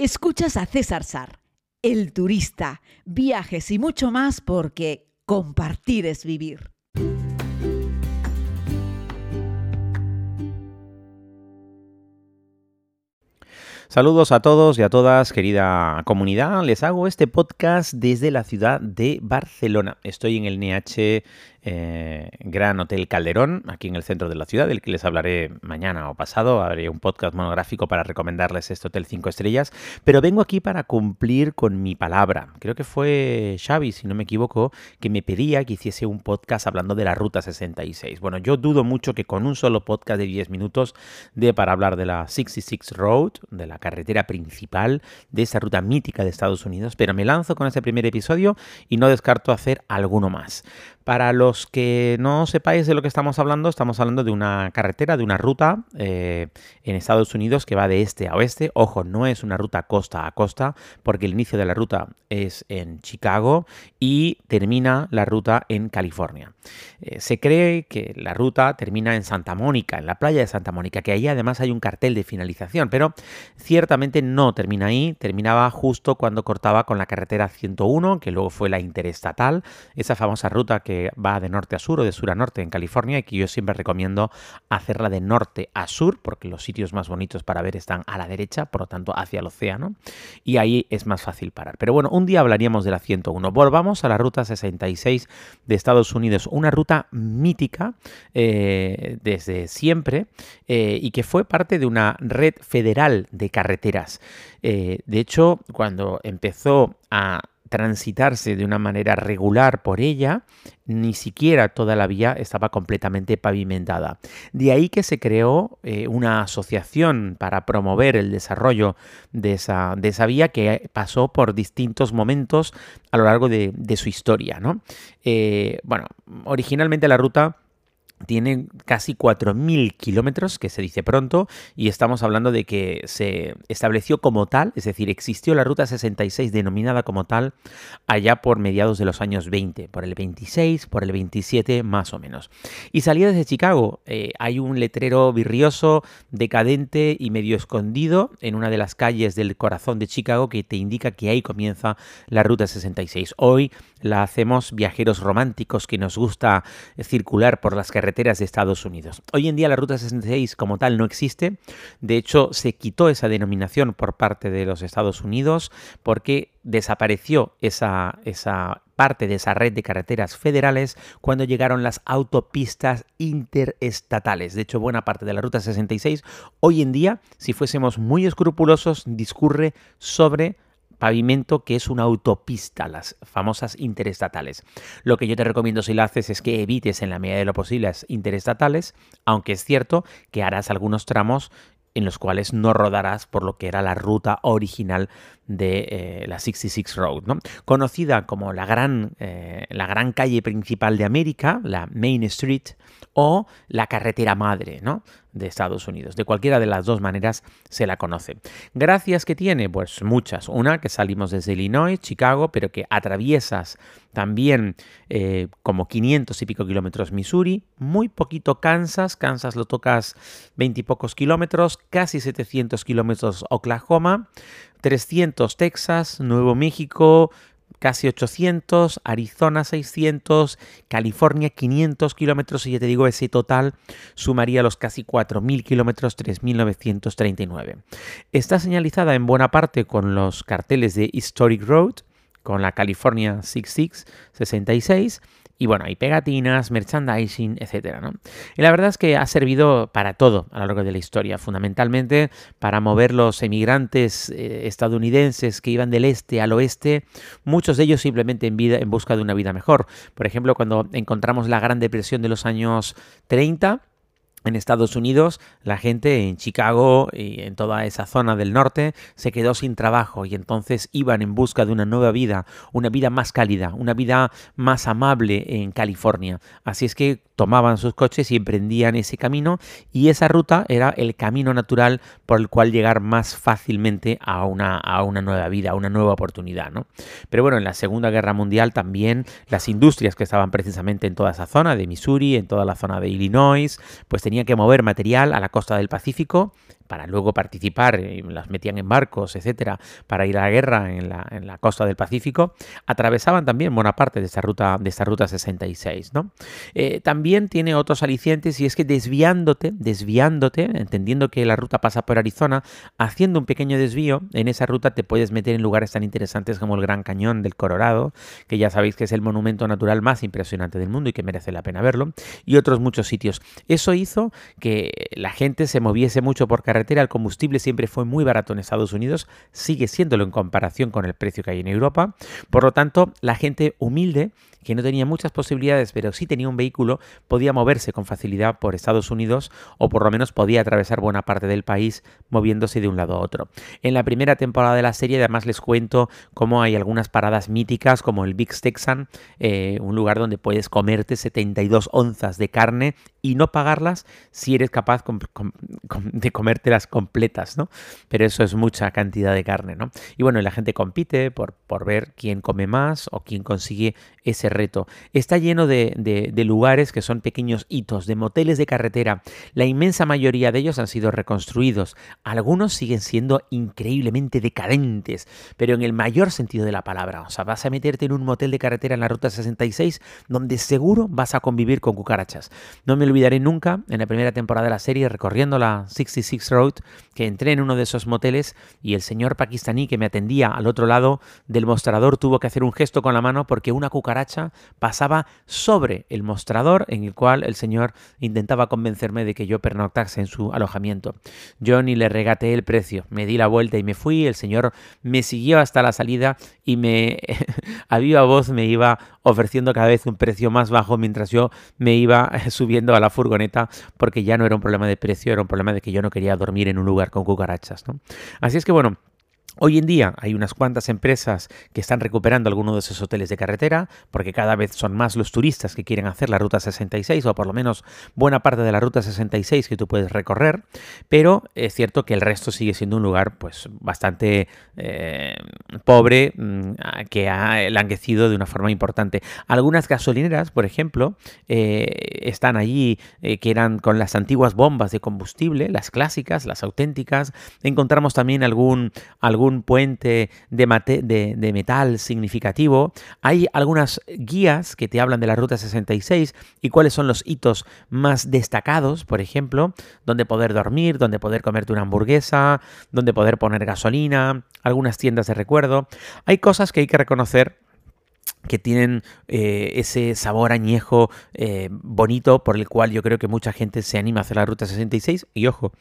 Escuchas a César Sar, el turista, viajes y mucho más porque compartir es vivir. Saludos a todos y a todas, querida comunidad. Les hago este podcast desde la ciudad de Barcelona. Estoy en el NH eh, Gran Hotel Calderón, aquí en el centro de la ciudad, del que les hablaré mañana o pasado. Haré un podcast monográfico para recomendarles este hotel 5 estrellas. Pero vengo aquí para cumplir con mi palabra. Creo que fue Xavi, si no me equivoco, que me pedía que hiciese un podcast hablando de la Ruta 66. Bueno, yo dudo mucho que con un solo podcast de 10 minutos dé para hablar de la 66 Road, de la carretera principal de esa ruta mítica de Estados Unidos, pero me lanzo con ese primer episodio y no descarto hacer alguno más. Para los que no sepáis de lo que estamos hablando, estamos hablando de una carretera, de una ruta eh, en Estados Unidos que va de este a oeste. Ojo, no es una ruta costa a costa, porque el inicio de la ruta es en Chicago y termina la ruta en California. Eh, se cree que la ruta termina en Santa Mónica, en la playa de Santa Mónica, que ahí además hay un cartel de finalización, pero ciertamente no termina ahí, terminaba justo cuando cortaba con la carretera 101, que luego fue la interestatal, esa famosa ruta que va de norte a sur o de sur a norte en California y que yo siempre recomiendo hacerla de norte a sur porque los sitios más bonitos para ver están a la derecha, por lo tanto hacia el océano y ahí es más fácil parar. Pero bueno, un día hablaríamos de la 101. Volvamos a la ruta 66 de Estados Unidos, una ruta mítica eh, desde siempre eh, y que fue parte de una red federal de carreteras. Eh, de hecho, cuando empezó a transitarse de una manera regular por ella, ni siquiera toda la vía estaba completamente pavimentada. De ahí que se creó eh, una asociación para promover el desarrollo de esa, de esa, vía que pasó por distintos momentos a lo largo de, su historia. ¿no? Eh, bueno, originalmente la ruta tiene casi 4.000 kilómetros, que se dice pronto, y estamos hablando de que se estableció como tal, es decir, existió la Ruta 66 denominada como tal allá por mediados de los años 20, por el 26, por el 27 más o menos. Y salía desde Chicago. Eh, hay un letrero virrioso, decadente y medio escondido en una de las calles del corazón de Chicago que te indica que ahí comienza la Ruta 66. Hoy la hacemos viajeros románticos que nos gusta circular por las carreteras de Estados Unidos. Hoy en día la Ruta 66 como tal no existe, de hecho se quitó esa denominación por parte de los Estados Unidos porque desapareció esa, esa parte de esa red de carreteras federales cuando llegaron las autopistas interestatales. De hecho, buena parte de la Ruta 66 hoy en día, si fuésemos muy escrupulosos, discurre sobre pavimento que es una autopista, las famosas interestatales. Lo que yo te recomiendo si lo haces es que evites en la medida de lo posible las interestatales, aunque es cierto que harás algunos tramos en los cuales no rodarás por lo que era la ruta original de eh, la 66 Road, ¿no? conocida como la gran, eh, la gran calle principal de América, la Main Street, o la carretera madre ¿no? De Estados Unidos. De cualquiera de las dos maneras se la conoce. Gracias que tiene, pues muchas. Una que salimos desde Illinois, Chicago, pero que atraviesas también eh, como 500 y pico kilómetros Missouri, muy poquito Kansas, Kansas lo tocas 20 y pocos kilómetros, casi 700 kilómetros Oklahoma, 300 Texas, Nuevo México, casi 800, Arizona 600, California 500 kilómetros y ya te digo, ese total sumaría los casi 4.000 kilómetros, 3.939. Está señalizada en buena parte con los carteles de Historic Road, con la California 66, 66 y bueno, hay pegatinas, merchandising, etcétera, ¿no? Y la verdad es que ha servido para todo a lo largo de la historia, fundamentalmente para mover los emigrantes eh, estadounidenses que iban del este al oeste, muchos de ellos simplemente en, vida, en busca de una vida mejor. Por ejemplo, cuando encontramos la Gran Depresión de los años 30, en Estados Unidos, la gente en Chicago y en toda esa zona del norte se quedó sin trabajo y entonces iban en busca de una nueva vida, una vida más cálida, una vida más amable en California. Así es que tomaban sus coches y emprendían ese camino y esa ruta era el camino natural por el cual llegar más fácilmente a una, a una nueva vida, a una nueva oportunidad. ¿no? Pero bueno, en la Segunda Guerra Mundial también las industrias que estaban precisamente en toda esa zona de Missouri, en toda la zona de Illinois, pues tenían que mover material a la costa del Pacífico para luego participar, y las metían en barcos, etcétera, para ir a la guerra en la, en la costa del Pacífico, atravesaban también buena parte de esta ruta, de esta ruta 66. ¿no? Eh, también tiene otros alicientes y es que desviándote, desviándote, entendiendo que la ruta pasa por Arizona, haciendo un pequeño desvío, en esa ruta te puedes meter en lugares tan interesantes como el Gran Cañón del Colorado, que ya sabéis que es el monumento natural más impresionante del mundo y que merece la pena verlo, y otros muchos sitios. Eso hizo que la gente se moviese mucho por carretera, el combustible siempre fue muy barato en Estados Unidos, sigue siéndolo en comparación con el precio que hay en Europa, por lo tanto, la gente humilde que no tenía muchas posibilidades, pero sí tenía un vehículo, podía moverse con facilidad por Estados Unidos o por lo menos podía atravesar buena parte del país moviéndose de un lado a otro. En la primera temporada de la serie además les cuento cómo hay algunas paradas míticas como el Big Texan, eh, un lugar donde puedes comerte 72 onzas de carne y no pagarlas si eres capaz de completas, ¿no? Pero eso es mucha cantidad de carne, ¿no? Y bueno, la gente compite por, por ver quién come más o quién consigue ese reto. Está lleno de, de, lugares que son pequeños hitos, de moteles de carretera. La inmensa mayoría de ellos han sido reconstruidos. Algunos siguen siendo increíblemente decadentes, pero en el mayor sentido de la palabra. O sea, vas a meterte en un motel de carretera en la Ruta 66 donde seguro vas a convivir con cucarachas. No me olvidaré nunca en la primera temporada de la serie recorriendo la 66 Road que entré en uno de esos moteles y el señor pakistaní que me atendía al otro lado del mostrador tuvo que hacer un gesto con la mano porque una cucaracha pasaba sobre el mostrador en el cual el señor intentaba convencerme de que yo pernoctase en su alojamiento. Yo ni le regateé el precio, me di la vuelta y me fui, el señor me siguió hasta la salida y me a viva voz me iba ofreciendo cada vez un precio más bajo mientras yo me iba subiendo a la furgoneta porque ya no era un problema de precio, era un problema de que yo no quería dormir en un lugar con cucarachas. ¿no? Así es que bueno, Hoy en día hay unas cuantas empresas que están recuperando algunos de esos hoteles de carretera, porque cada vez son más los turistas que quieren hacer la Ruta 66, o por lo menos buena parte de la Ruta 66 que tú puedes recorrer, pero es cierto que el resto sigue siendo un lugar pues bastante eh, pobre, mm, que ha enlanguecido de una forma importante. Algunas gasolineras, por ejemplo, eh, están allí eh, que eran con las antiguas bombas de combustible, las clásicas, las auténticas. Encontramos también algún, algún un puente de, de, metal significativo. Hay algunas guías que te hablan de la Ruta 66 y cuáles son los hitos más destacados, por ejemplo, donde poder dormir, donde poder comerte una hamburguesa, donde poder poner gasolina, algunas tiendas de recuerdo. Hay cosas que hay que reconocer que tienen eh, ese sabor añejo eh, bonito por el cual yo creo que mucha gente se anima a hacer la Ruta 66 y ojo,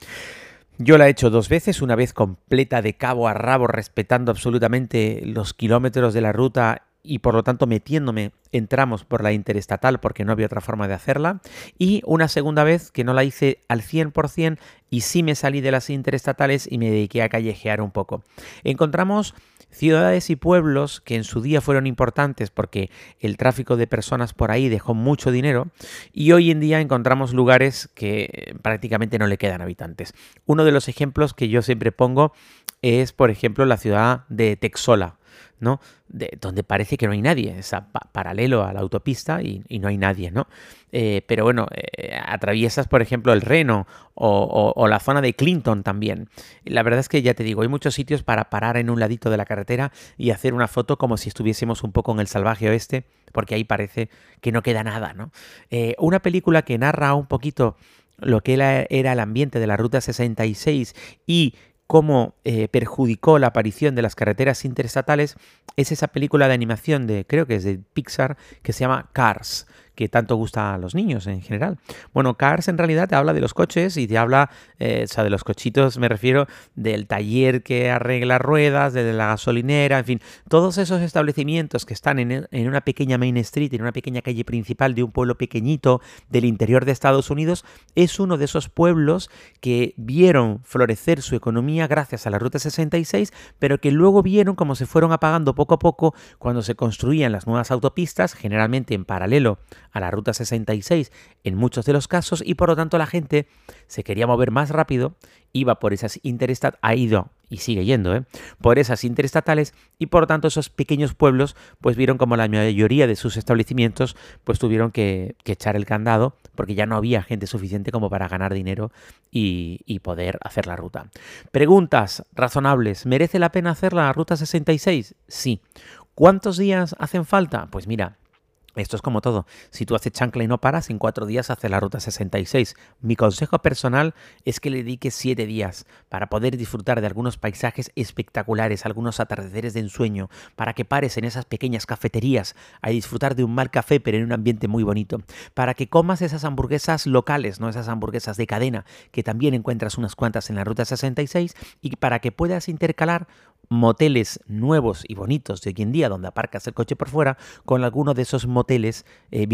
yo la he hecho dos veces, una vez completa de cabo a rabo, respetando absolutamente los kilómetros de la ruta y por lo tanto metiéndome en tramos por la interestatal porque no había otra forma de hacerla. Y una segunda vez que no la hice al 100% y sí me salí de las interestatales y me dediqué a callejear un poco. Encontramos ciudades y pueblos que en su día fueron importantes porque el tráfico de personas por ahí dejó mucho dinero y hoy en día encontramos lugares que prácticamente no le quedan habitantes. Uno de los ejemplos que yo siempre pongo es, por ejemplo, la ciudad de Texola, ¿no? De, donde parece que no hay nadie, es paralelo a la autopista y, no hay nadie, ¿no? Eh, pero bueno, eh, atraviesas, por ejemplo, el Reno o, la zona de Clinton también. La verdad es que ya te digo, hay muchos sitios para parar en un ladito de la carretera y hacer una foto como si estuviésemos un poco en el salvaje oeste, porque ahí parece que no queda nada, ¿no? Eh, una película que narra un poquito lo que era el ambiente de la Ruta 66 y cómo eh, perjudicó la aparición de las carreteras interestatales es esa película de animación de, creo que es de Pixar, que se llama Cars, que tanto gusta a los niños en general. Bueno, Cars en realidad te habla de los coches y te habla, eh, o sea, de los cochitos me refiero del taller que arregla ruedas, de la gasolinera, en fin, todos esos establecimientos que están en, en una pequeña Main Street, en una pequeña calle principal de un pueblo pequeñito del interior de Estados Unidos, es uno de esos pueblos que vieron florecer su economía gracias a la Ruta 66, pero que luego vieron cómo se fueron apagando poco a poco cuando se construían las nuevas autopistas, generalmente en paralelo a la ruta 66 en muchos de los casos y por lo tanto la gente se quería mover más rápido, iba por esas Interestat, ha ido y sigue yendo, ¿eh? por esas interestatales y por tanto esos pequeños pueblos pues vieron como la mayoría de sus establecimientos pues tuvieron que, echar el candado porque ya no había gente suficiente como para ganar dinero y, y, poder hacer la ruta. Preguntas razonables. ¿Merece la pena hacer la ruta 66? Sí. ¿Cuántos días hacen falta? Pues mira, esto es como todo. Si tú haces chancla y no paras, en cuatro días haces la ruta 66. Mi consejo personal es que le dediques siete días para poder disfrutar de algunos paisajes espectaculares, algunos atardeceres de ensueño, para que pares en esas pequeñas cafeterías a disfrutar de un mal café pero en un ambiente muy bonito, para que comas esas hamburguesas locales, no esas hamburguesas de cadena, que también encuentras unas cuantas en la ruta 66, y para que puedas intercalar moteles nuevos y bonitos de hoy en día donde aparcas el coche por fuera con alguno de esos moteles eh,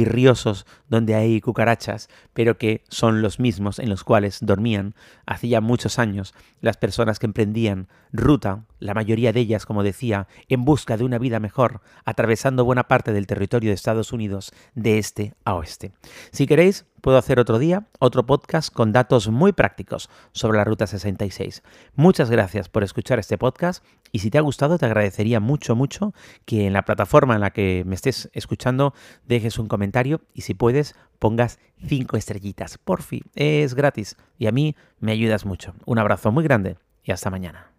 donde hay cucarachas, pero que son los mismos en los cuales dormían hacía muchos años las personas que emprendían ruta, la mayoría de ellas, como decía, en busca de una vida mejor, atravesando buena parte del territorio de Estados Unidos de este a oeste. Si queréis, puedo hacer otro día otro podcast con datos muy prácticos sobre la Ruta 66. Muchas gracias por escuchar este podcast y si te ha gustado te agradecería mucho, mucho que en la plataforma en la que me estés escuchando dejes un comentario y si puedes pongas cinco estrellitas. Por fin, es gratis y a mí me ayudas mucho. Un abrazo muy grande y hasta mañana.